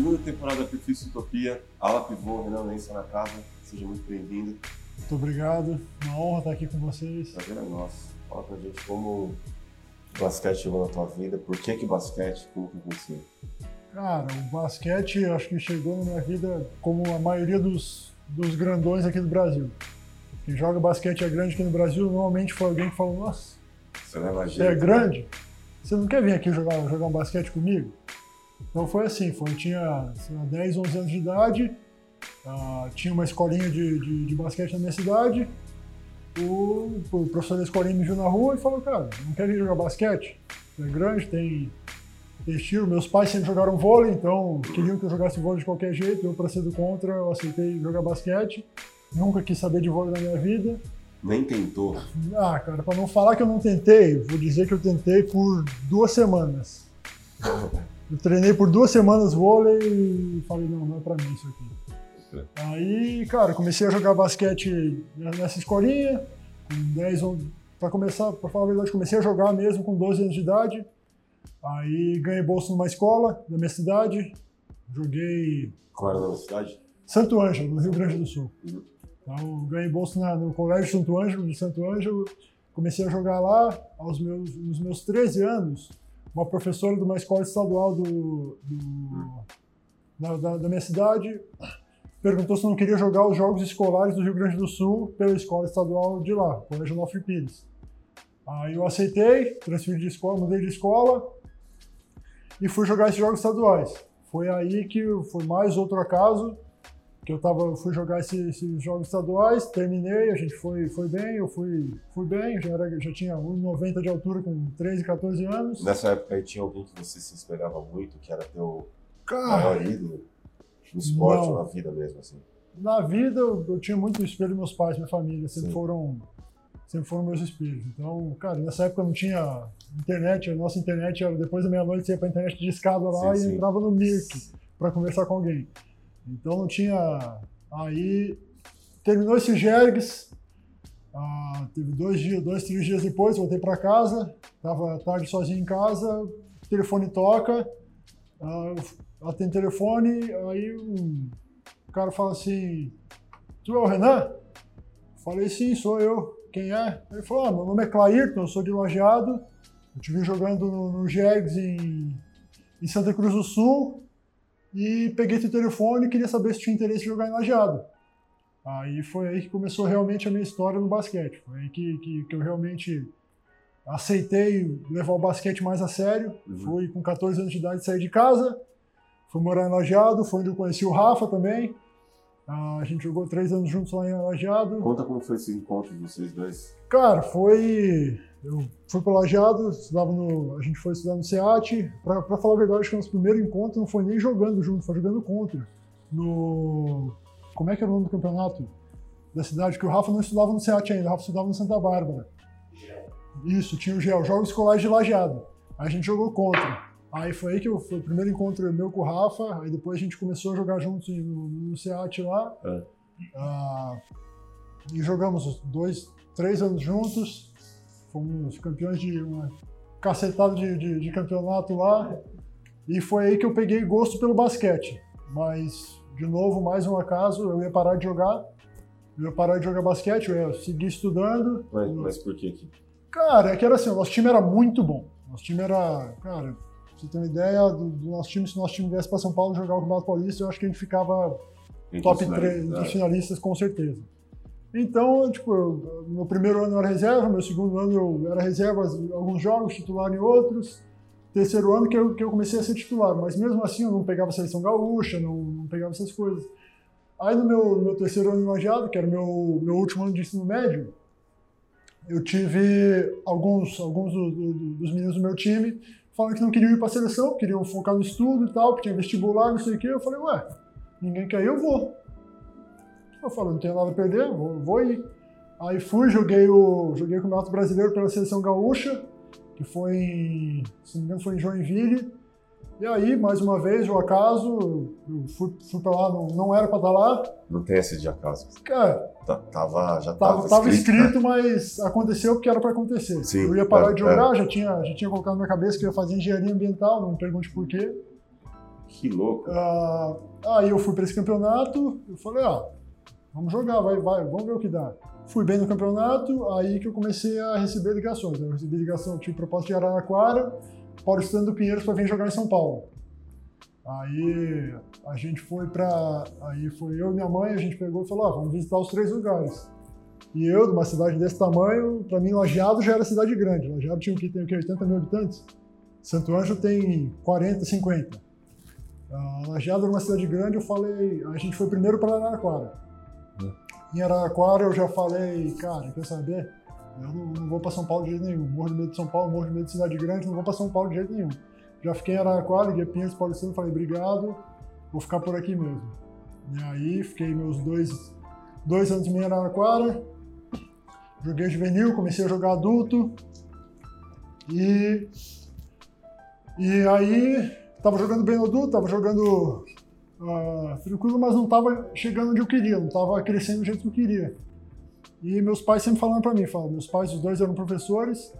Segunda temporada Perfis Utopia, ala pivô, Renan Lença na casa. Seja muito bem-vindo. Muito obrigado. Uma honra estar aqui com vocês. Prazer é nosso. Fala pra gente como o basquete chegou na tua vida, por que que basquete, como que aconteceu? Cara, o basquete acho que chegou na minha vida como a maioria dos, dos grandões aqui do Brasil. Quem joga basquete é grande aqui no Brasil, normalmente foi alguém que falou, nossa, Você leva você é grande? Você não quer vir aqui jogar, jogar um basquete comigo? Então foi assim, foi, tinha sei lá, 10, 11 anos de idade, ah, tinha uma escolinha de, de, de basquete na minha cidade, o, o professor da escolinha me viu na rua e falou, cara, não quer vir jogar basquete? É grande, tem, tem estilo. Meus pais sempre jogaram vôlei, então queriam que eu jogasse vôlei de qualquer jeito, eu para ser do contra, eu aceitei jogar basquete. Nunca quis saber de vôlei na minha vida. Nem tentou. Ah, cara, para não falar que eu não tentei, vou dizer que eu tentei por duas semanas. Eu treinei por duas semanas vôlei e falei, não, não é pra mim isso aqui. Aí, cara, comecei a jogar basquete nessa escolinha, com 10 ou... Pra começar, pra falar a verdade, comecei a jogar mesmo com 12 anos de idade. Aí ganhei bolsa numa escola da minha cidade. Joguei Qual era a cidade? Santo Ângelo, no Rio Grande do Sul. Uhum. Então, ganhei bolsa na- no Colégio Santo Ângelo, de Santo Ângelo. Comecei a jogar lá aos meus, nos meus 13 anos. Uma professora de uma escola estadual do, do- da, da- da minha cidade perguntou se não queria jogar os jogos escolares do Rio Grande do Sul pela escola estadual de lá, Colégio Onofre Pires. Aí eu aceitei, transferi de escola, mudei de escola e fui jogar esses jogos estaduais. Foi aí que foi mais outro acaso que eu tava, fui jogar esse- esses jogos estaduais, terminei, a gente foi, foi bem, eu fui, fui bem, já, era, já tinha 1,90 de altura com 13, 14 anos. Nessa época aí tinha alguém que você se espelhava muito, que era teu Cara, maior ídolo? No esporte Não. ou na vida mesmo, assim? na vida eu, eu tinha muito espelho meus pais, minha família, sempre Sim. foram sempre foram meus espelhos. Então, cara, nessa época não tinha internet, a nossa internet era depois da meia-noite você ia pra internet de escada lá Sim, e sim. entrava no Mirk para conversar com alguém. Então não tinha. Aí terminou esse Jergs, ah, teve dois dias, dois, três dias depois, voltei para casa, tava tarde sozinho em casa, o telefone toca, ah, atendo o telefone, aí um, o cara fala assim, tu é o Renan? Falei, sim, sou eu. Quem é? Ele falou, ah, meu nome é Clairton, eu sou de Lajeado, eu vi jogando no, no Jergs em, em Santa Cruz do Sul, e peguei teu telefone e queria saber se tinha interesse em jogar em Lajeado. Aí foi aí que começou realmente a minha história no basquete. Foi aí que, que, que eu realmente aceitei levar o basquete mais a sério. Uhum. Fui com 14 anos de idade sair de casa, fui morar em Lajeado, foi onde eu conheci o Rafa também. Ah, a gente jogou três anos juntos lá em Lajeado. Conta como foi esse encontro de vocês dois. Cara, foi. Eu fui pro Lajeado, estudava no. A gente foi estudar no SEAT. Pra falar a verdade, acho que o nosso primeiro encontro não foi nem jogando junto, foi jogando contra. No. Como é que era o nome do campeonato da cidade? Que o Rafa não estudava no SEAT ainda, o Rafa estudava no Santa Bárbara. Isso, tinha o GEL, Jogos Escolares de Lajeado. Aí a gente jogou contra. Aí foi aí que eu, foi o primeiro encontro meu com o Rafa, aí depois a gente começou a jogar juntos no, no SEAT lá. É. Ah, e jogamos dois, três anos juntos. Fomos campeões de uma cacetada de, de, de campeonato lá. E foi aí que eu peguei gosto pelo basquete. Mas, de novo, mais um acaso, eu ia parar de jogar. Eu ia parar de jogar basquete, eu ia seguir estudando. Mas, mas por que? Cara, é que era assim, o nosso time era muito bom. Nosso time era, cara, você ter uma ideia do, do nosso time, se o nosso time viesse para São Paulo jogar o Campeonato Paulista, eu acho que a gente ficava top os 3 finalistas, dos finalistas, com certeza. Então, tipo, eu, no primeiro ano era reserva, meu segundo ano eu era reserva em alguns jogos, titular em outros. Terceiro ano que eu, que eu comecei a ser titular, mas mesmo assim eu não pegava seleção gaúcha, não, não pegava essas coisas. Aí no meu, meu terceiro ano em Lajeado, que era meu, meu último ano de ensino médio, eu tive alguns, alguns do- do- dos meninos do meu time falando que não queriam ir para a seleção, queriam focar no estudo e tal, que tinha vestibular, não sei o quê. Eu falei, ué, ninguém quer ir, eu vou. Eu falei, não tenho nada a perder, vou, vou ir. Aí fui, joguei o, joguei o Campeonato Brasileiro pela Seleção Gaúcha, que foi em, se não me engano, foi em Joinville. E aí, mais uma vez, o acaso, eu fui, fui pra lá, não, não era pra estar lá. Não tem esse de acaso. Cara, Tá- Tava, já tava, tava, tava escrito, né? mas aconteceu porque era pra acontecer. Sim, eu ia parar é, de jogar, já, tinha, já tinha colocado na minha cabeça que eu ia fazer engenharia ambiental, não me pergunte por quê. Que louco. Ah, aí eu fui para esse campeonato, eu falei, ah, vamos jogar, vai, vai, vamos ver o que dá. Fui bem no campeonato, aí que eu comecei a receber ligações. Eu recebi ligação, tive proposta de Araraquara, Paulistano do Pinheiros para vir jogar em São Paulo. Aí a gente foi para, aí foi eu e minha mãe, a gente pegou e falou, ah, vamos visitar os três lugares. E eu, de uma cidade desse tamanho, para mim, Lajeado já era cidade grande. Lajeado tinha o que tem o que 80 mil habitantes. Santo Ângelo tem 40, 50. Uh, Lajeado era uma cidade grande, eu falei, a gente foi primeiro para Araraquara. Em Araraquara eu já falei, cara, quer saber? Eu não, não vou para São Paulo de jeito nenhum. Morro de medo de São Paulo, morro de medo de cidade grande, não vou para São Paulo de jeito nenhum. Já fiquei em Araraquara, liguei Pinheiros Paulistano, falei, obrigado, vou ficar por aqui mesmo. E aí fiquei meus dois, dois anos e meio em Araraquara, joguei juvenil, comecei a jogar adulto, e, e aí tava jogando bem no adulto, tava jogando uh, tranquilo, mas não tava chegando onde eu queria, não tava crescendo do jeito que eu queria. E meus pais sempre falaram para mim, falaram, meus pais, os dois eram professores,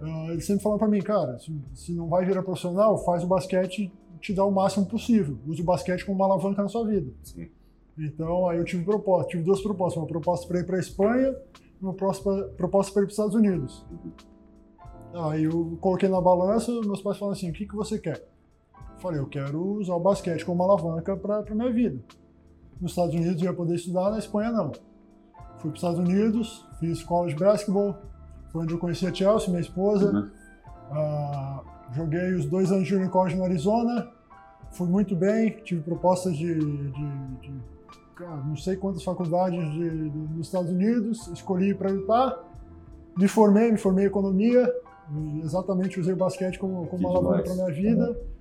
uh, eles sempre falaram para mim, cara, se, se, não vai virar profissional, faz o basquete te dá o máximo possível. Use o basquete como uma alavanca na sua vida. Sim. Então, aí eu tive proposta, tive duas propostas, uma proposta para ir para a Espanha e uma proposta para ir para os Estados Unidos. Aí eu coloquei na balança, meus pais falaram assim, o que, que você quer? Falei, eu quero usar o basquete como alavanca para a minha vida. Nos Estados Unidos eu ia poder estudar, na Espanha não. Fui para os Estados Unidos, fiz de basquetebol, foi onde eu conheci a Chelsea, minha esposa. Uhum. Uh, joguei os dois anos de Junior College no Arizona, fui muito bem, tive propostas de, de, de não sei quantas faculdades de, nos Estados Unidos, escolhi para Utah, me formei, me formei em economia, exatamente usei o basquete como, como alavanca para minha vida. Uhum.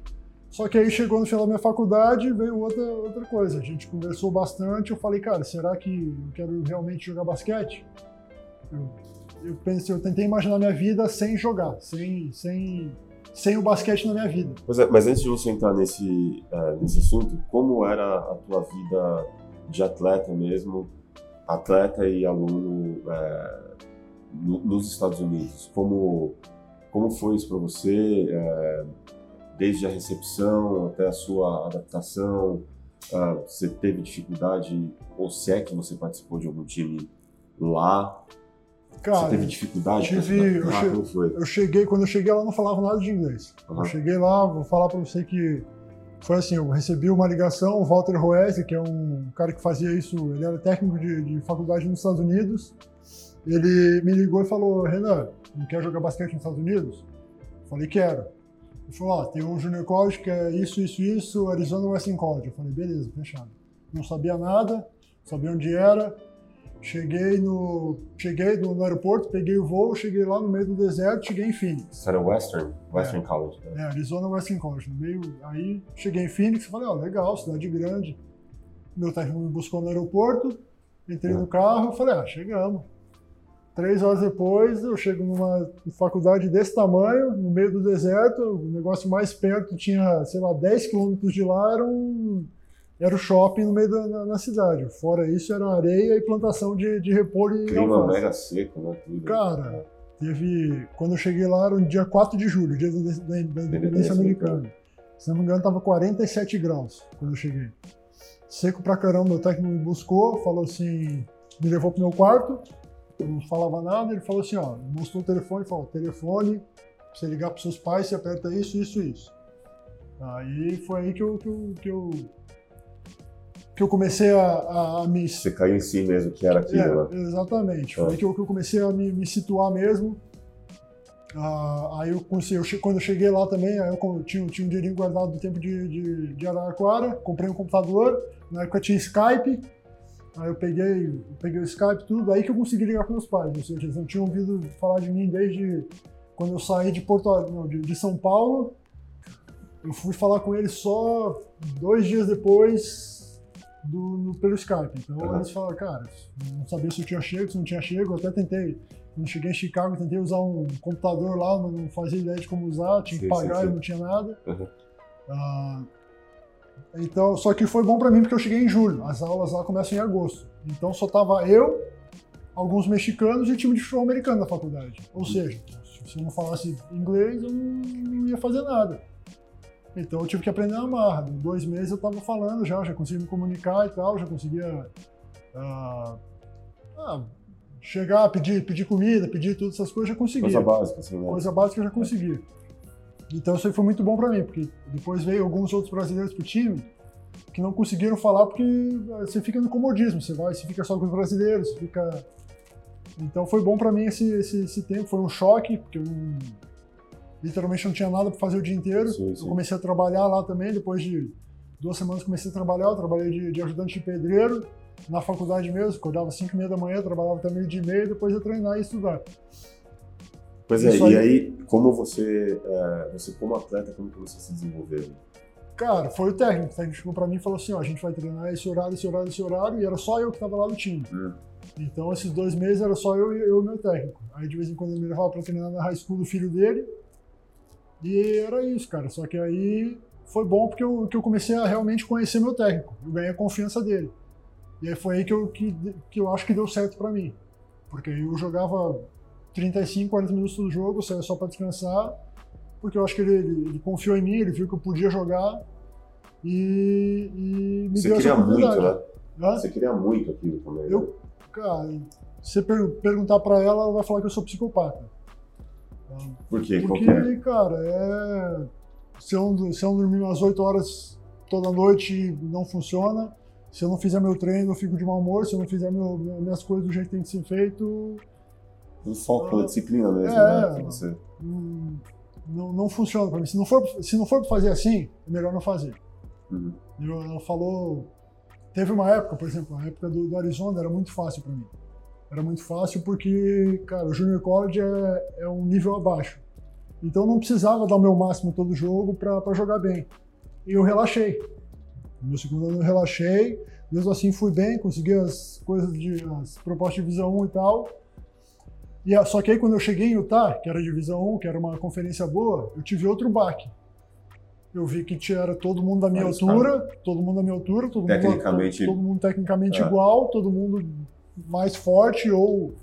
Só que aí chegou no final da minha faculdade veio outra, outra coisa. A gente conversou bastante. Eu falei, cara, será que eu quero realmente jogar basquete? Eu, eu pensei, eu tentei imaginar minha vida sem jogar, sem, sem, sem o basquete na minha vida. É, mas antes de você entrar nesse, uh, nesse assunto, como era a tua vida de atleta mesmo, atleta e aluno uh, no, nos Estados Unidos? Como, como foi isso para você? Uh, desde a recepção até a sua adaptação? Uh, você teve dificuldade, ou se é que você participou de algum time lá? Cara, você teve dificuldade? Tive, eu, che foi? eu cheguei, quando eu cheguei lá, não falava nada de inglês. Uhum. Eu cheguei lá, vou falar para você que foi assim, eu recebi uma ligação, o Walter Roese, que é um cara que fazia isso, ele era técnico de, de faculdade nos Estados Unidos, ele me ligou e falou, Renan, não quer jogar basquete nos Estados Unidos? Eu falei, quero. Ele falou, ó, tem um Junior College que é isso, isso, isso, Arizona Western College. Eu falei, beleza, fechado. Não sabia nada, sabia onde era. Cheguei no, cheguei no, no aeroporto, peguei o voo, cheguei lá no meio do deserto, cheguei em Phoenix. Isso era Western? Western é, College. Né? É, Arizona Western College. No meio, aí cheguei em Phoenix e falei, ó, legal, cidade grande. Meu técnico me buscou no aeroporto, entrei é. no carro, falei, ah, chegamos. Três horas depois, eu chego numa faculdade desse tamanho, no meio do deserto, o negócio mais perto tinha, sei lá, 10 quilômetros de lá, era, um, era o shopping no meio da na, na cidade. Fora isso, era areia e plantação de, de repolho e Clima alface. mega seco, né? Tudo. Cara, teve... Quando eu cheguei lá, era no dia 4 de julho, dia da, da, da independência americana. Se não me engano, tava 47 graus quando eu cheguei. Seco pra caramba, meu técnico me buscou, falou assim, me levou pro meu quarto, eu não falava nada, ele falou assim, ó, mostrou o telefone, falou, telefone, você ligar para seus pais, você aperta isso, isso, isso. Aí foi aí que eu, que eu, que eu, que eu comecei a, a, me... Você caiu em si mesmo, que era aquilo, é, né? Exatamente, foi ah. aí que eu, que eu comecei a me, me situar mesmo. Ah, aí eu, eu, quando eu cheguei lá também, aí eu tinha, tinha um dinheirinho guardado do tempo de, de, de Araraquara, comprei um computador, na época tinha Skype, Aí eu peguei, peguei o Skype tudo, aí que eu consegui ligar com meus pais. Ou seja, eles não tinham ouvido falar de mim desde quando eu saí de Porto não, de, de, São Paulo. Eu fui falar com eles só dois dias depois do, no, pelo Skype. Então uhum. eles falaram, cara, não sabia se eu tinha chego, se não tinha chego. Eu até tentei, quando cheguei em Chicago, tentei usar um computador lá, mas não fazia ideia de como usar, tinha que pagar e não tinha nada. Uhum. Uh, então, só que foi bom para mim porque eu cheguei em julho. As aulas lá começam em agosto. Então só tava eu, alguns mexicanos e time de futebol americano da faculdade. Ou seja, se eu não falasse inglês, eu não ia fazer nada. Então eu tive que aprender a amar. Em dois meses eu estava falando já, já conseguia me comunicar e tal, já conseguia ah, ah, chegar, pedir, pedir comida, pedir todas essas coisas, já conseguia. Coisa básica, assim, né? Coisa básica eu já conseguia. Então isso aí foi muito bom para mim, porque depois veio alguns outros brasileiros pro time que não conseguiram falar porque você fica no comodismo, você vai, você fica só com os brasileiros, fica... Então foi bom para mim esse, esse, esse, tempo, foi um choque, porque eu não, literalmente não tinha nada para fazer o dia inteiro. Sim, sim. Eu comecei a trabalhar lá também, depois de duas semanas comecei a trabalhar, eu trabalhei de, de ajudante de pedreiro, na faculdade mesmo, acordava às 5 e meia da manhã, trabalhava até meio dia e meio, depois ia treinar e estudar. Pois é, Isso e aí- aí, como você, é, você como atleta, como que você se desenvolveu? Cara, foi o técnico. O técnico chegou pra mim e falou assim: ó, a gente vai treinar esse horário, esse horário, esse horário, e era só eu que tava lá no time. Hum. Então, esses dois meses era só eu e e meu técnico. Aí, de vez em quando, ele me levava pra treinar na high school do filho dele. E era isso, cara. Só que aí foi bom porque eu, que eu comecei a realmente conhecer meu técnico. Eu ganhei a confiança dele. E aí foi aí que eu, que, que eu acho que deu certo pra mim. Porque aí eu jogava 35, 40 minutos do jogo, saía só pra descansar. Porque eu acho que ele, ele, ele confiou em mim, ele viu que eu podia jogar. E, e me Você deu essa queria muito, oportunidade. né? Você queria muito aquilo também. né? Eu, cara, se você per- perguntar pra ela, ela vai falar que eu sou psicopata. Por quê? Porque, que é? cara, é. Se eu, não- se eu dormir umas 8 horas toda noite, não funciona. Se eu não fizer meu treino, eu fico de mau humor. Se eu não fizer meu- minhas coisas do jeito que tem que ser feito, Foco pela disciplina mesmo, É. né? Você... não, não funciona pra mim. Se não for, se não for fazer assim, é melhor não fazer. Uhum. Eu- Ela falou. Teve uma época, por exemplo, a época do, do Arizona era muito fácil para mim. Era muito fácil porque, cara, o Junior College é, é um nível abaixo. Então não precisava dar o meu máximo todo jogo para jogar bem. E eu relaxei. No meu segundo ano eu relaxei, mesmo assim fui bem, consegui as coisas de. as propostas de divisão 1 e tal. E, a- só que aí quando eu cheguei em Utah, que era divisão 1, que era uma conferência boa, eu tive outro baque. Eu vi que tinha era todo mundo da minha Vários altura, todo mundo da minha altura, todo mundo, Tecnicamente- todo mundo tecnicamente É. igual, todo mundo mais forte ou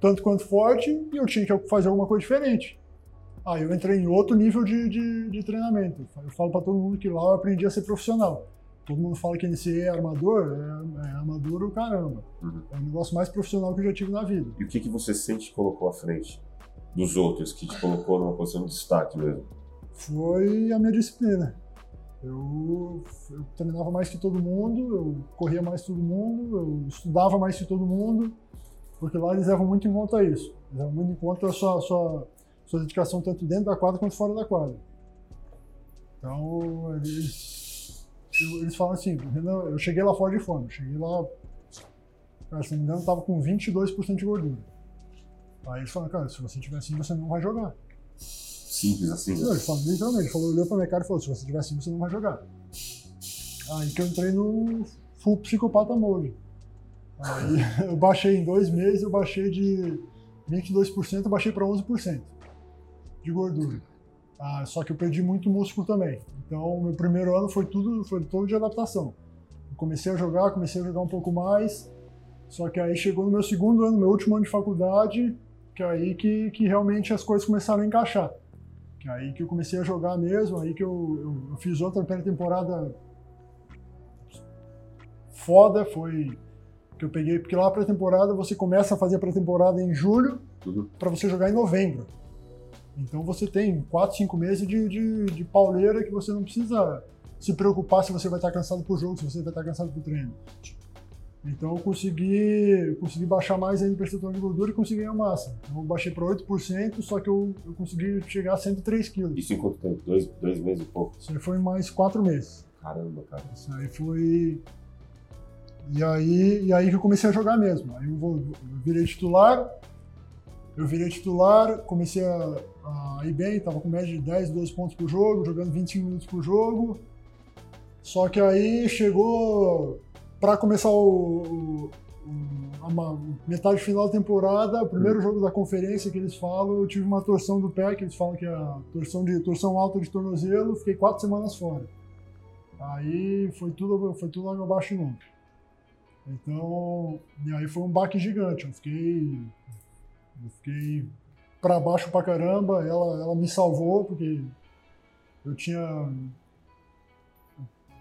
tanto quanto forte, e eu tinha que fazer alguma coisa diferente. Aí eu entrei em outro nível de, de, de treinamento. Eu falo para todo mundo que lá eu aprendi a ser profissional. Todo mundo fala que NCAA é armador, é, é armador o caramba. Uhum. É o negócio mais profissional que eu já tive na vida. E o que, que você sente que colocou à frente dos outros, que te colocou numa posição de destaque mesmo? foi a minha disciplina. Eu, eu treinava mais que todo mundo, eu corria mais que todo mundo, eu estudava mais que todo mundo, porque lá eles levam muito em conta isso. Eles levam muito em conta a sua, sua, sua dedicação tanto dentro da quadra quanto fora da quadra. Então, eles, eles falam assim, eu cheguei lá fora de fome, eu cheguei lá, cara, se não me engano, eu tava com 22% de gordura. Aí eles falam, cara, se você tiver assim, você não vai jogar. Simples assim, Não, ele falou, literalmente, ele falou, olhou pra minha cara e falou, se você tiver assim, você não vai jogar. Aí que eu entrei no full psicopata mode. Aí eu baixei em dois meses, eu baixei de 22%, eu baixei para 11% de gordura. Ah, só que eu perdi muito músculo também. Então, meu primeiro ano foi tudo, foi todo de adaptação. Eu comecei a jogar, comecei a jogar um pouco mais. Só que aí chegou no meu segundo ano, meu último ano de faculdade, que é aí que, que realmente as coisas começaram a encaixar. Que é aí que eu comecei a jogar mesmo, aí que eu, eu, eu fiz outra pré-temporada foda, foi que eu peguei, porque lá a pré-temporada você começa a fazer a pré-temporada em julho Uhum. para você jogar em novembro. Então você tem 4, 5 meses de, de, de pauleira que você não precisa se preocupar se você vai estar cansado pro jogo, se você vai estar cansado pro treino. Então eu consegui, eu consegui baixar mais ainda o percentual de gordura e consegui ganhar massa. Então eu baixei para 8%, só que eu, eu consegui chegar a 103 quilos. Isso em quanto tempo? Dois, dois meses e pouco? Isso aí foi mais 4 meses. Caramba, cara. Isso aí foi. E aí, e aí que eu comecei a jogar mesmo. Aí eu, vou, eu virei titular, eu virei titular, comecei a, a ir bem, tava com média de 10, 12 pontos por jogo, jogando 25 minutos por jogo. Só que aí chegou para começar o, o- o- a metade final da temporada, o primeiro jogo da conferência que eles falam, eu tive uma torção do pé, que eles falam que é a torção, de, torção alta de tornozelo, fiquei quatro semanas fora. Aí foi tudo, foi tudo água abaixo de novo. Então, e aí foi um baque gigante. Eu fiquei, eu fiquei para baixo pra caramba. Ela, ela me salvou porque eu tinha.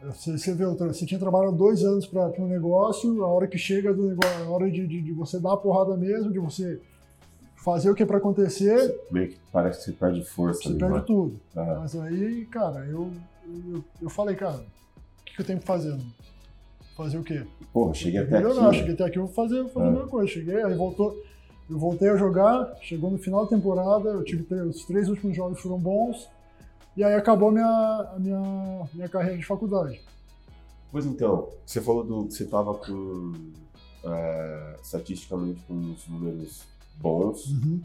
Você, você, vê, você tinha trabalhado dois anos para um negócio, a hora que chega do negócio, a hora de, de, de você dar a porrada mesmo, de você fazer o que é para acontecer. Meio que parece que você perde força. Você ali, perde né? tudo. Mas aí, cara, eu, eu, eu falei, cara, o que, que eu tenho que fazer? Fazer o quê? Pô, cheguei até aqui. Não, cheguei até aqui, eu vou fazer, vou fazer a mesma coisa. Cheguei, aí voltou. Eu voltei a jogar, chegou no final da temporada, eu tive os três últimos jogos foram bons, e aí acabou a minha, a minha, minha carreira de faculdade. Pois então, você falou do você estava com é, estatisticamente com uns números bons. Uhum.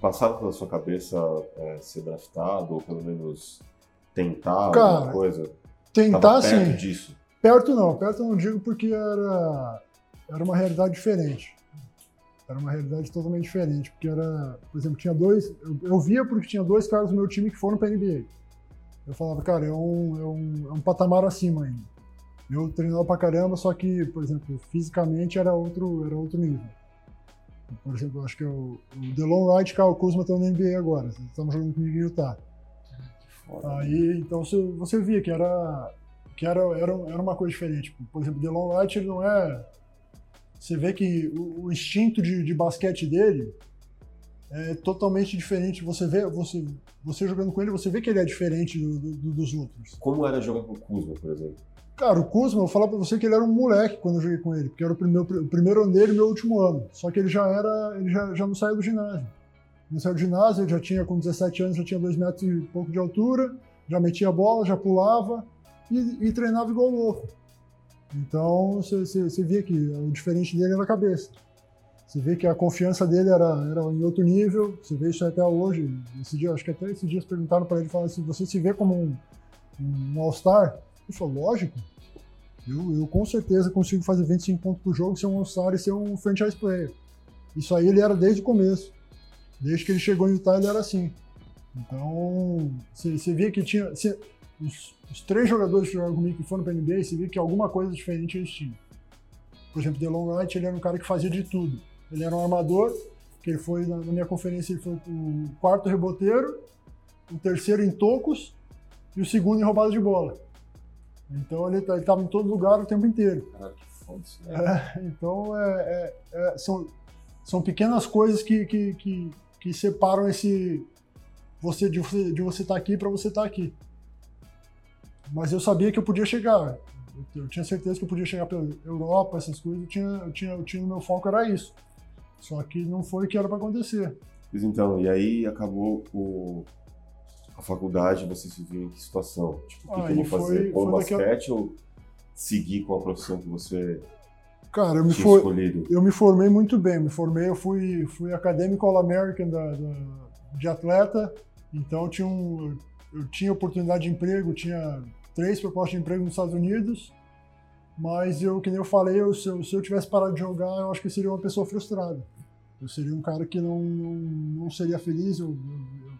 Passaram pela sua cabeça é, ser draftado ou pelo menos tentar Cara, alguma coisa? Tentar perto sim. disso? Perto não, perto eu não digo porque era, era uma realidade diferente. Era uma realidade totalmente diferente, porque era, por exemplo, tinha dois, eu, eu via porque tinha dois caras do meu time que foram para NBA. Eu falava, cara, é um, é um, é um patamar acima ainda. Eu treinava pra caramba, só que, por exemplo, fisicamente era outro, era outro nível. Por exemplo, acho que o, o DeLon Wright e o Kuzma estão na NBA agora. Estamos jogando comigo em Utah. Aí, então você, você via que era que era, era, era uma coisa diferente. Por exemplo, DeLon Wright ele não é você vê que o, o instinto de, de, basquete dele é totalmente diferente. Você vê, você, você jogando com ele, você vê que ele é diferente do, do, dos outros. Como era jogar com o Kuzma, por exemplo? Cara, o Kuzma, eu vou falar pra você que ele era um moleque quando eu joguei com ele, porque era o primeiro, o primeiro ano dele meu último ano. Só que ele já era, ele já, já não saiu do ginásio. Não saiu do ginásio, ele já tinha, com 17 anos, já tinha 2 metros e pouco de altura, já metia a bola, já pulava e, e treinava igual louco. Então você via que o diferente dele era a cabeça. Você vê que a confiança dele era, era em outro nível, você vê isso até hoje. Esse dia, acho que até esses dias perguntaram para ele, falaram assim, você se vê como um, um All-Star? Ele falou, lógico, eu, eu, com certeza consigo fazer 25 pontos por jogo, ser um All-Star e ser um franchise player. Isso aí ele era desde o começo. Desde que ele chegou em Utah, ele era assim. Então, você via que tinha os, os, três jogadores que jogaram comigo que foram para NBA, você viu que alguma coisa diferente eles tinham. Por exemplo, DeLon Wright, ele era um cara que fazia de tudo. Ele era um armador, que ele foi, na, na minha conferência, ele foi o quarto reboteiro, o terceiro em tocos e o segundo em roubada de bola. Então ele tá, estava em todo lugar o tempo inteiro. Cara, que foda é, Então é, é, é, são, são pequenas coisas que, que, que, que separam esse você de você de você estar tá aqui para você estar tá aqui. Mas eu sabia que eu podia chegar. Eu, eu tinha certeza que eu podia chegar pela Europa, essas coisas. Eu tinha, eu tinha, eu tinha o meu foco era isso. Só que não foi o que era para acontecer. Então, e aí acabou o, a faculdade, você se viu em que situação? Tipo, o que, que eu vou fazer? Ou basquete ou seguir com a profissão que você Cara, eu me, for... eu me formei muito bem. Me formei, eu fui, fui acadêmico All-American da, da, de atleta. Então, eu tinha um, eu tinha oportunidade de emprego, tinha três propostas de emprego nos Estados Unidos, mas eu, que nem eu falei, eu, se, eu, se eu tivesse parado de jogar, eu acho que eu seria uma pessoa frustrada. Eu seria um cara que não, não, não seria feliz, eu, eu,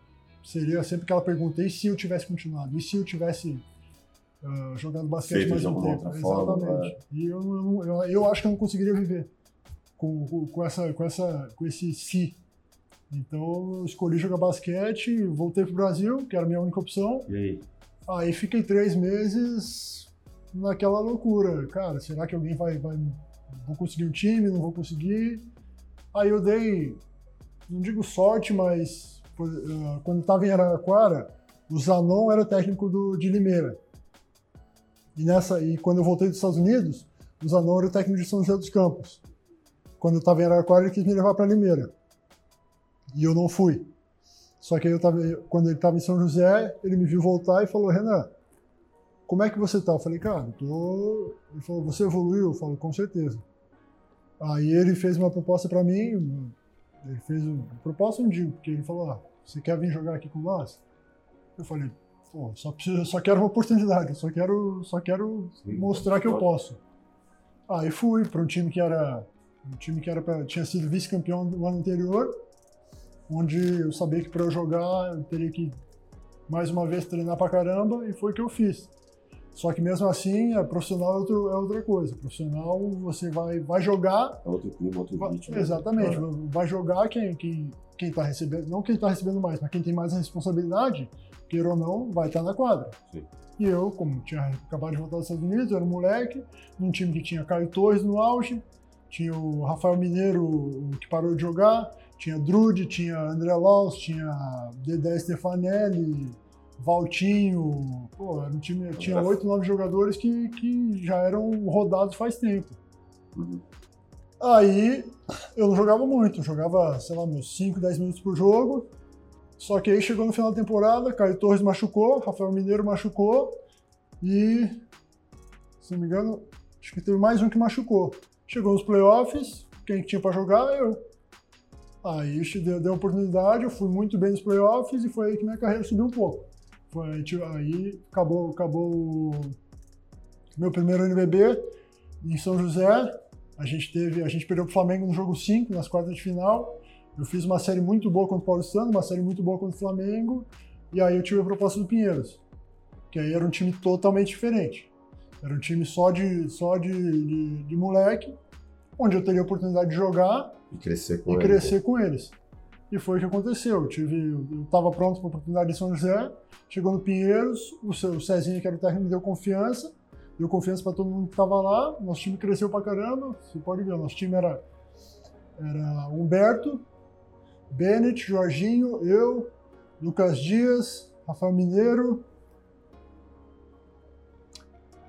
seria sempre aquela pergunta, e se eu tivesse continuado? E se eu tivesse uh, jogado basquete Feito mais um tempo? Exatamente. Forma, é. E eu, eu, eu, acho que eu não conseguiria viver com, com, com, essa, com, essa, com esse se. Então eu escolhi jogar basquete, voltei pro Brasil, que era a minha única opção. E aí? Aí fiquei três meses naquela loucura. Cara, será que alguém vai, vai. Vou conseguir um time? Não vou conseguir? Aí eu dei, não digo sorte, mas uh, quando estava em Araraquara, o Zanon era técnico do, de Limeira. E, nessa, e quando eu voltei dos Estados Unidos, o Zanon era o técnico de São José dos Campos. Quando eu estava em Araraquara, ele quis me levar para Limeira. E eu não fui. Só que aí eu tava, quando ele estava em São José, ele me viu voltar e falou: Renan, como é que você tá? Eu falei, cara, tô. Ele falou: você evoluiu? Eu falo, com certeza. Aí ele fez uma proposta para mim. Ele fez uma proposta, não digo, porque ele falou: ah, você quer vir jogar aqui com nós? Eu falei: pô, só, preciso, só quero uma oportunidade, só quero, só quero Sim, mostrar que eu posso. Aí fui para um time que era um time que era pra, tinha sido vice-campeão no ano anterior onde eu sabia que para eu jogar eu teria que mais uma vez treinar pra caramba e foi o que eu fiz. Só que mesmo assim, a profissional é, outro, é outra coisa. Profissional, você vai, vai jogar. É outro clima, outro vai, ritmo. Exatamente. Vai jogar quem, quem, quem está recebendo, não quem está recebendo mais, mas quem tem mais a responsabilidade, queira ou não, vai estar tá na quadra. Sim. E eu, como tinha acabado de voltar dos Estados Unidos, eu era um moleque, num time que tinha Caio Torres no auge, tinha o Rafael Mineiro, que parou de jogar, tinha Drude, tinha André Laus, tinha Dedé Stefanelli, Valtinho, pô, era um time, tinha oito, nove jogadores que, que já eram rodados faz tempo. Uhum. Aí eu não jogava muito, eu jogava, sei lá, meus 5, 10 minutos por jogo. Só que aí chegou no final da temporada, Caio Torres machucou, Rafael Mineiro machucou e, se não me engano, acho que teve mais um que machucou. Chegou nos playoffs, quem tinha para jogar? Eu. Aí deu, deu oportunidade, eu fui muito bem nos playoffs e foi aí que minha carreira subiu um pouco. Foi, aí acabou, acabou o meu primeiro NBB em São José. A gente teve, a gente perdeu para o Flamengo no jogo 5, nas quartas de final. Eu fiz uma série muito boa contra o Paulistano, uma série muito boa contra o Flamengo. E aí eu tive a proposta do Pinheiros, que aí era um time totalmente diferente. Era um time só de, só de, de, de moleque, onde eu teria a oportunidade de jogar e crescer com, e eles. crescer com eles. E foi o que aconteceu. Eu tive, eu estava pronto para a oportunidade de São José, chegou no Pinheiros, o, seu, o Cezinha, que era o técnico, me deu confiança, deu confiança para todo mundo que estava lá. Nosso time cresceu para caramba. Você pode ver, nosso time era, era Humberto, Bennett, Jorginho, eu, Lucas Dias, Rafael Mineiro.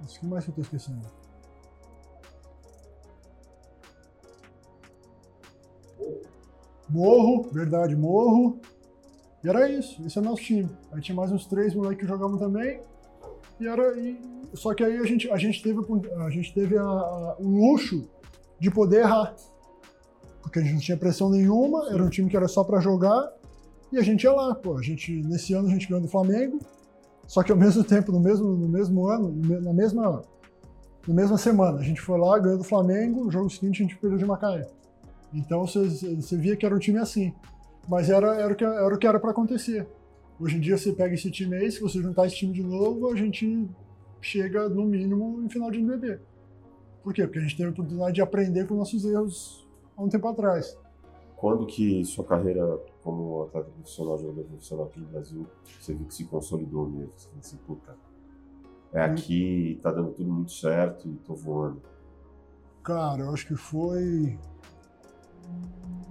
O que mais que eu estou esquecendo? Morro, verdade, morro. E era isso, esse é o nosso time. Aí tinha mais uns três moleques que jogavam também. E era. E, só que aí a gente, a gente teve, a gente teve a, a, o luxo de poder errar. Porque a gente não tinha pressão nenhuma, era um time que era só para jogar. E a gente ia lá, pô. A gente, nesse ano a gente ganhou do Flamengo. Só que ao mesmo tempo, no mesmo, no mesmo ano, na mesma, na mesma semana, a gente foi lá, ganhou do Flamengo, no jogo seguinte a gente perdeu de Macaé. Então você, via que era um time assim. Mas era, era, o, que, era o que era para acontecer. Hoje em dia você pega esse time aí, se você juntar esse time de novo, a gente chega no mínimo em final de NBB. Por quê? Porque a gente teve a oportunidade de aprender com nossos erros há um tempo atrás. Quando que sua carreira como atleta profissional, jogador profissional aqui no Brasil, você viu que se consolidou mesmo? Você falou assim, puta, é hum. aqui, tá dando tudo muito certo e tô voando. Cara, eu acho que foi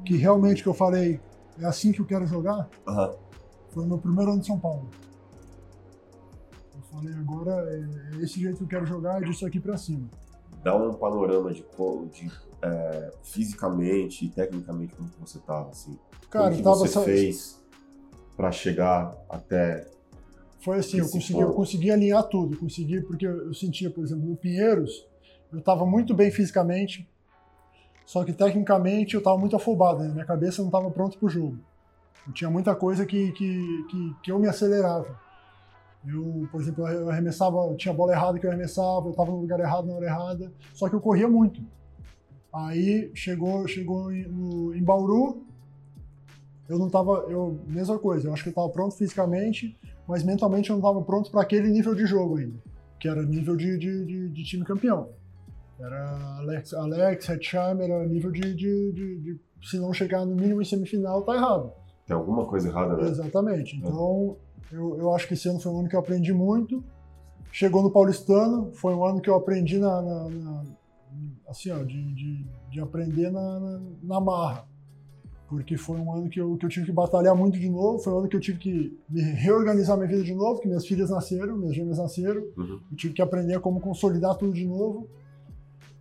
que realmente que eu falei, é assim que eu quero jogar, uhum. foi meu primeiro ano de São Paulo. Eu falei, agora é, é esse jeito que eu quero jogar, é disso aqui para cima. Dá um panorama de, de é, fisicamente e tecnicamente como você tava, assim. Cara, como que tava você fez para chegar até foi assim, eu consegui, eu consegui alinhar tudo, consegui porque eu, eu sentia, por exemplo, no Pinheiros, eu estava muito bem fisicamente, só que tecnicamente eu estava muito afobado, né? minha cabeça não estava pronta para o jogo. Eu tinha muita coisa que, que, que, que, eu me acelerava. Eu, por exemplo, eu arremessava, eu tinha bola errada que eu arremessava, eu estava no lugar errado na hora errada, só que eu corria muito. Aí chegou, chegou em, no, em Bauru, eu não estava, eu mesma coisa, eu acho que eu estava pronto fisicamente, mas mentalmente eu não estava pronto para aquele nível de jogo ainda, que era nível de, de, de, de time campeão. Era Alex, Alex Hetzheimer, era nível de, de, de, de, Se não chegar no mínimo em semifinal, tá errado. Tem alguma coisa errada, né? Exatamente. Então, é. eu, eu acho que esse ano foi um ano que eu aprendi muito. Chegou no Paulistano, foi um ano que eu aprendi na. na, na assim, ó, de, de, de aprender na, na, na, marra. Porque foi um ano que eu, que eu tive que batalhar muito de novo, foi um ano que eu tive que me reorganizar minha vida de novo, que minhas filhas nasceram, minhas gêmeas nasceram, uhum. eu tive que aprender como consolidar tudo de novo.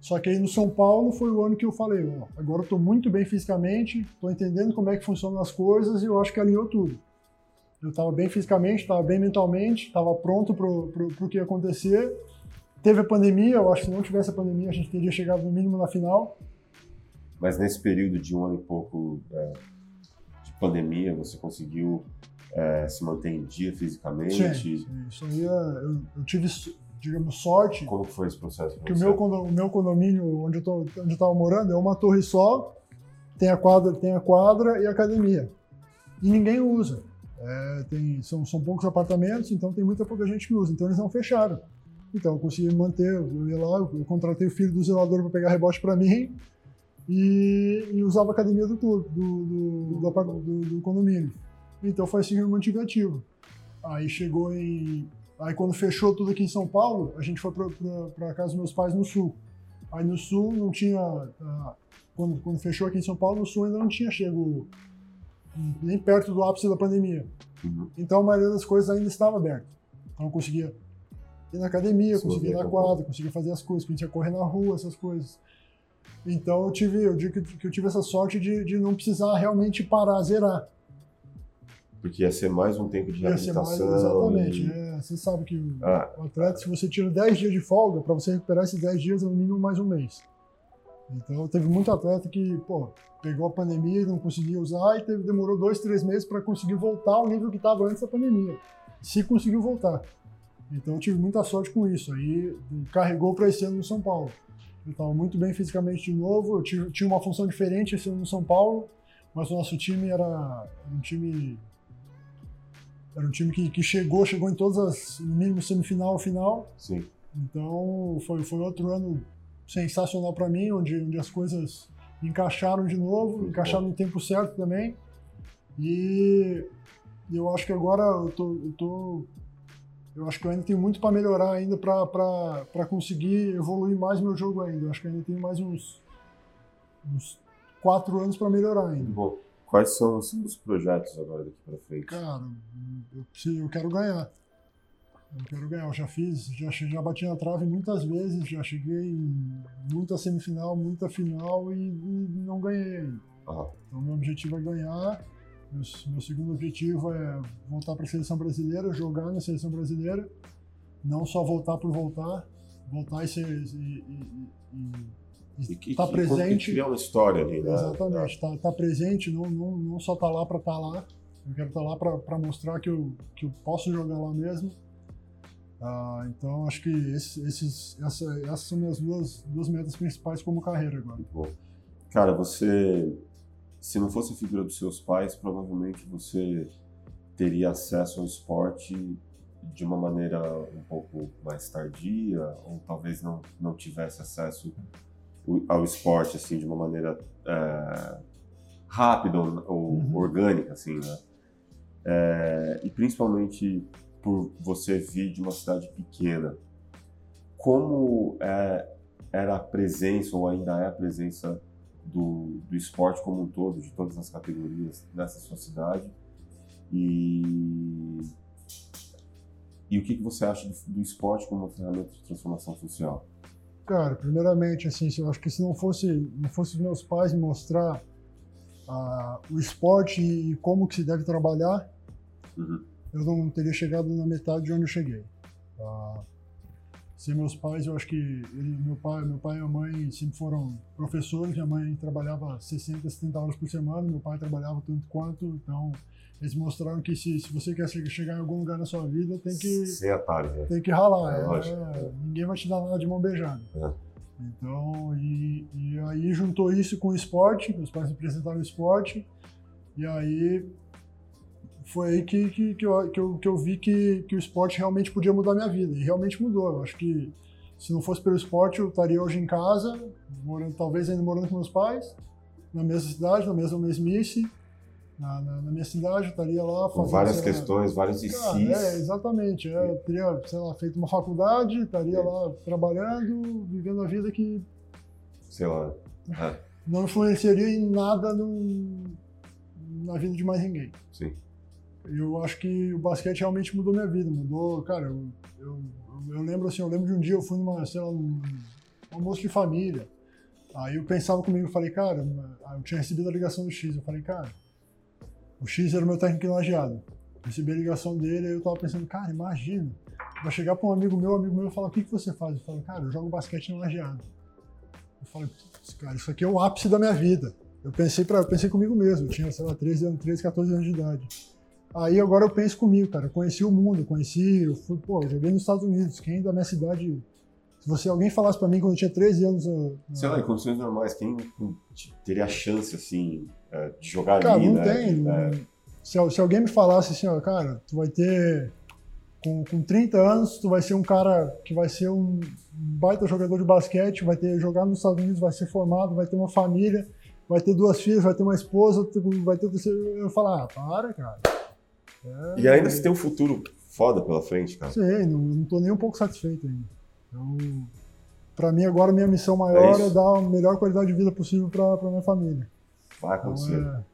Só que aí no São Paulo foi o ano que eu falei, ó, agora eu tô muito bem fisicamente, estou entendendo como é que funcionam as coisas e eu acho que alinhou tudo. Eu estava bem fisicamente, estava bem mentalmente, estava pronto para o que ia acontecer. Teve a pandemia, eu acho que se não tivesse a pandemia a gente teria chegado no mínimo na final. Mas nesse período de um ano e pouco é, de pandemia, você conseguiu é, se manter em dia fisicamente? Sim. isso aí é, eu, eu tive digamos, sorte. Como foi esse processo? Que o meu, o meu condomínio, onde eu estava morando, é uma torre só, tem a quadra, tem a quadra e a academia. E ninguém usa. É, tem, são, são poucos apartamentos, então tem muita pouca gente que usa. Então eles não fecharam. Então eu consegui manter, eu ia lá, eu contratei o filho do zelador para pegar rebote para mim. e, e usava a academia do clube, do, do, do, do, do condomínio. Então foi assim que eu mantive ativo. Aí chegou em. Aí quando fechou tudo aqui em São Paulo, a gente foi para casa dos meus pais no sul. Aí no sul não tinha. Uh, quando, quando fechou aqui em São Paulo, no sul ainda não tinha chego nem perto do ápice da pandemia. Uhum. Então a maioria das coisas ainda estava aberta. Então eu conseguia ir na academia, conseguia ir na quadra, conseguia fazer as coisas, conseguia correr na rua, essas coisas. Então eu tive, eu digo que eu tive essa sorte de, de não precisar realmente parar, zerar. Porque ia ser mais um tempo de reabilitação. Mais, exatamente. E... É, você sabe que ah. o atleta, se você tira 10 dias de folga, para você recuperar esses 10 dias é no mínimo mais um mês. Então teve muito atleta que, pô, pegou a pandemia e não conseguia usar e teve, demorou dois, três meses para conseguir voltar ao nível que estava antes da pandemia. Se conseguiu voltar. Então eu tive muita sorte com isso. Aí carregou para esse ano no São Paulo. Eu estava muito bem fisicamente de novo. Eu tive, tinha uma função diferente esse ano no São Paulo, mas o nosso time era um time era um time que, que chegou, chegou em todas as, no mínimo semifinal, final. Sim. Então foi, foi outro ano sensacional para mim, onde, onde as coisas encaixaram de novo, Muito encaixaram bom. no tempo certo também. E eu acho que agora eu tô, eu tô eu acho que eu ainda tenho muito para melhorar ainda para conseguir evoluir mais meu jogo ainda. Eu acho que ainda tenho mais uns, uns quatro anos para melhorar ainda. Bom, quais são os projetos agora daqui para frente? Cara, eu, eu quero ganhar. Eu quero ganhar. Eu já fiz, já, já bati na trave muitas vezes, já cheguei em muita semifinal, muita final e, e não ganhei. Uhum. Então, meu objetivo é ganhar. Meu, meu segundo objetivo é voltar para a seleção brasileira, jogar na seleção brasileira. Não só voltar por voltar, voltar e ser. E, e, e, tá presente. criar uma história ali, né? Exatamente, tá, tá presente, não, não, não só tá lá para estar tá lá. Eu quero estar tá lá para mostrar que eu, que eu posso jogar lá mesmo ah, então, acho que esses, essa, essas são minhas duas, duas metas principais como carreira agora. Bom. Cara, você, se não fosse a figura dos seus pais, provavelmente você teria acesso ao esporte de uma maneira um pouco mais tardia, ou talvez não, não tivesse acesso ao esporte assim de uma maneira é, rápida ou, ou uhum. orgânica, assim, né? É, e principalmente por você vir de uma cidade pequena, como é, era a presença, ou ainda é a presença do, do esporte como um todo, de todas as categorias nessa sua cidade? E, e o que, que você acha do, do esporte como uma ferramenta de transformação social? Cara, primeiramente, assim, eu acho que se não fosse, não fosse os meus pais me mostrar uh, o esporte e como que se deve trabalhar, uhum eu não teria chegado na metade de onde eu cheguei. Ah, sem meus pais, eu acho que ele, meu pai, meu pai e a mãe sempre foram professores. Minha mãe trabalhava 60, 70 horas por semana, meu pai trabalhava tanto quanto. Então, eles mostraram que se, se você quer chegar em algum lugar na sua vida, tem que Sem atalho, né? tem que ralar. É, é, ninguém vai te dar nada de mão beijada. É. Então, e, e aí juntou isso com o esporte. Meus pais me apresentaram o esporte. E aí foi aí que, que, que, eu, que, eu, que eu vi que, que o esporte realmente podia mudar minha vida. E realmente mudou. Eu acho que se não fosse pelo esporte, eu estaria hoje em casa, morando, talvez ainda morando com meus pais, na mesma cidade, na mesma mesmice. Na, na, na minha cidade, eu estaria lá fazendo. Com várias questões, vários ICs. É, exatamente. É, eu teria, sei lá, feito uma faculdade, estaria é. lá trabalhando, vivendo a vida que. Sei lá. É. Não influenciaria em nada no, na vida de mais ninguém. Sim eu acho que o basquete realmente mudou minha vida, mudou, cara, eu, eu, eu lembro assim, eu lembro de um dia eu fui numa, sei lá, um almoço de família, aí eu pensava comigo, eu falei, cara, eu tinha recebido a ligação do X, eu falei, cara, o X era o meu técnico lajeado, recebi a ligação dele, aí eu tava pensando, cara, imagina, vai chegar para um amigo meu, um amigo meu falar, o que, que você faz? Eu falei, cara, eu jogo basquete no lajeado. Eu falei, cara, isso aqui é o ápice da minha vida. Eu pensei, pra, eu pensei comigo mesmo, eu tinha, sei lá, 13 anos, 13, 14 anos de idade. Aí agora eu penso comigo, cara. Eu conheci o mundo, conheci. Eu fui, pô, eu joguei nos Estados Unidos. Quem da minha cidade. Se você, alguém falasse pra mim quando eu tinha 13 anos. Eu, Sei lá, em condições normais, quem teria a chance, assim, é, de jogar cara, ali, não né? tem. É... Se, se, alguém me falasse assim, ó, cara, tu vai ter com, com 30 anos, tu vai ser um cara que vai ser um baita jogador de basquete, vai ter jogado nos Estados Unidos, vai ser formado, vai ter uma família, vai ter duas filhas, vai ter uma esposa, vai ter eu falar, ah, para, cara. É, e ainda você tem um futuro foda pela frente, cara. Sim, não, não tô nem um pouco satisfeito ainda. Então, para mim agora minha missão maior é, é, dar a melhor qualidade de vida possível para minha família. Vai acontecer. Então,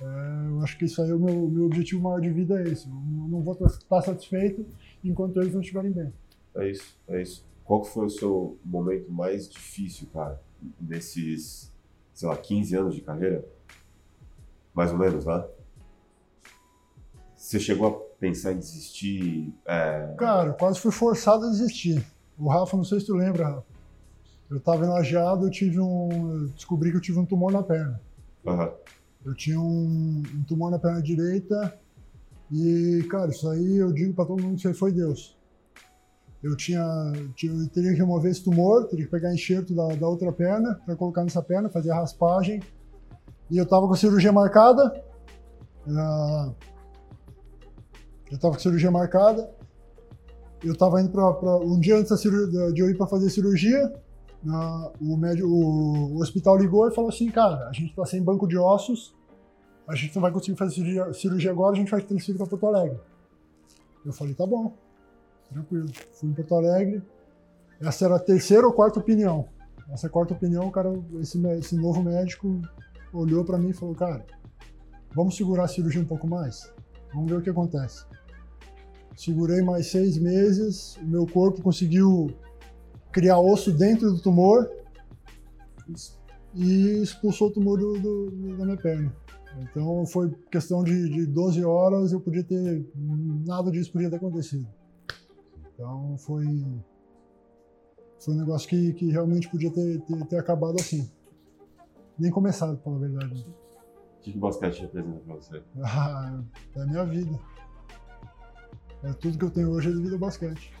é, é, eu acho que isso aí é o meu, meu objetivo maior de vida é esse. Eu não vou estar satisfeito enquanto eles não estiverem bem. É isso, é isso. Qual que foi o seu momento mais difícil, cara, nesses, sei lá, 15 anos de carreira? Mais ou menos, né? Você chegou a pensar em desistir? É... Cara, quase fui forçado a desistir. O Rafa, não sei se tu lembra, Rafa. Eu tava enlajeado, eu tive um. Eu descobri que eu tive um tumor na perna. Uhum. Eu tinha um, um, tumor na perna direita e, cara, isso aí eu digo para todo mundo que foi Deus. Eu tinha, eu teria que remover esse tumor, teria que pegar enxerto da, da outra perna para colocar nessa perna, fazer a raspagem. E eu tava com a cirurgia marcada. Uh, eu tava com cirurgia marcada. Eu tava indo para um dia antes de eu ir para fazer cirurgia, o, médico, o, o, hospital ligou e falou assim, cara, a gente está sem banco de ossos, a gente não vai conseguir fazer cirurgia, cirurgia agora, a gente vai transferir para Porto Alegre. Eu falei, tá bom, tranquilo. Fui em Porto Alegre, essa era a terceira ou quarta opinião. Essa quarta opinião, o cara, esse, esse novo médico olhou para mim e falou, cara, vamos segurar a cirurgia um pouco mais? Vamos ver o que acontece. Segurei mais seis meses, o meu corpo conseguiu criar osso dentro do tumor e expulsou o tumor do, do, da minha perna. Então foi questão de, de 12 horas, eu podia ter. Nada disso podia ter acontecido. Então foi. Foi um negócio que, que realmente podia ter, ter, ter acabado assim. Nem começado, pela verdade. O que, que o basquete representa pra você? Ah, é a minha vida. É tudo que eu tenho hoje é devido ao basquete.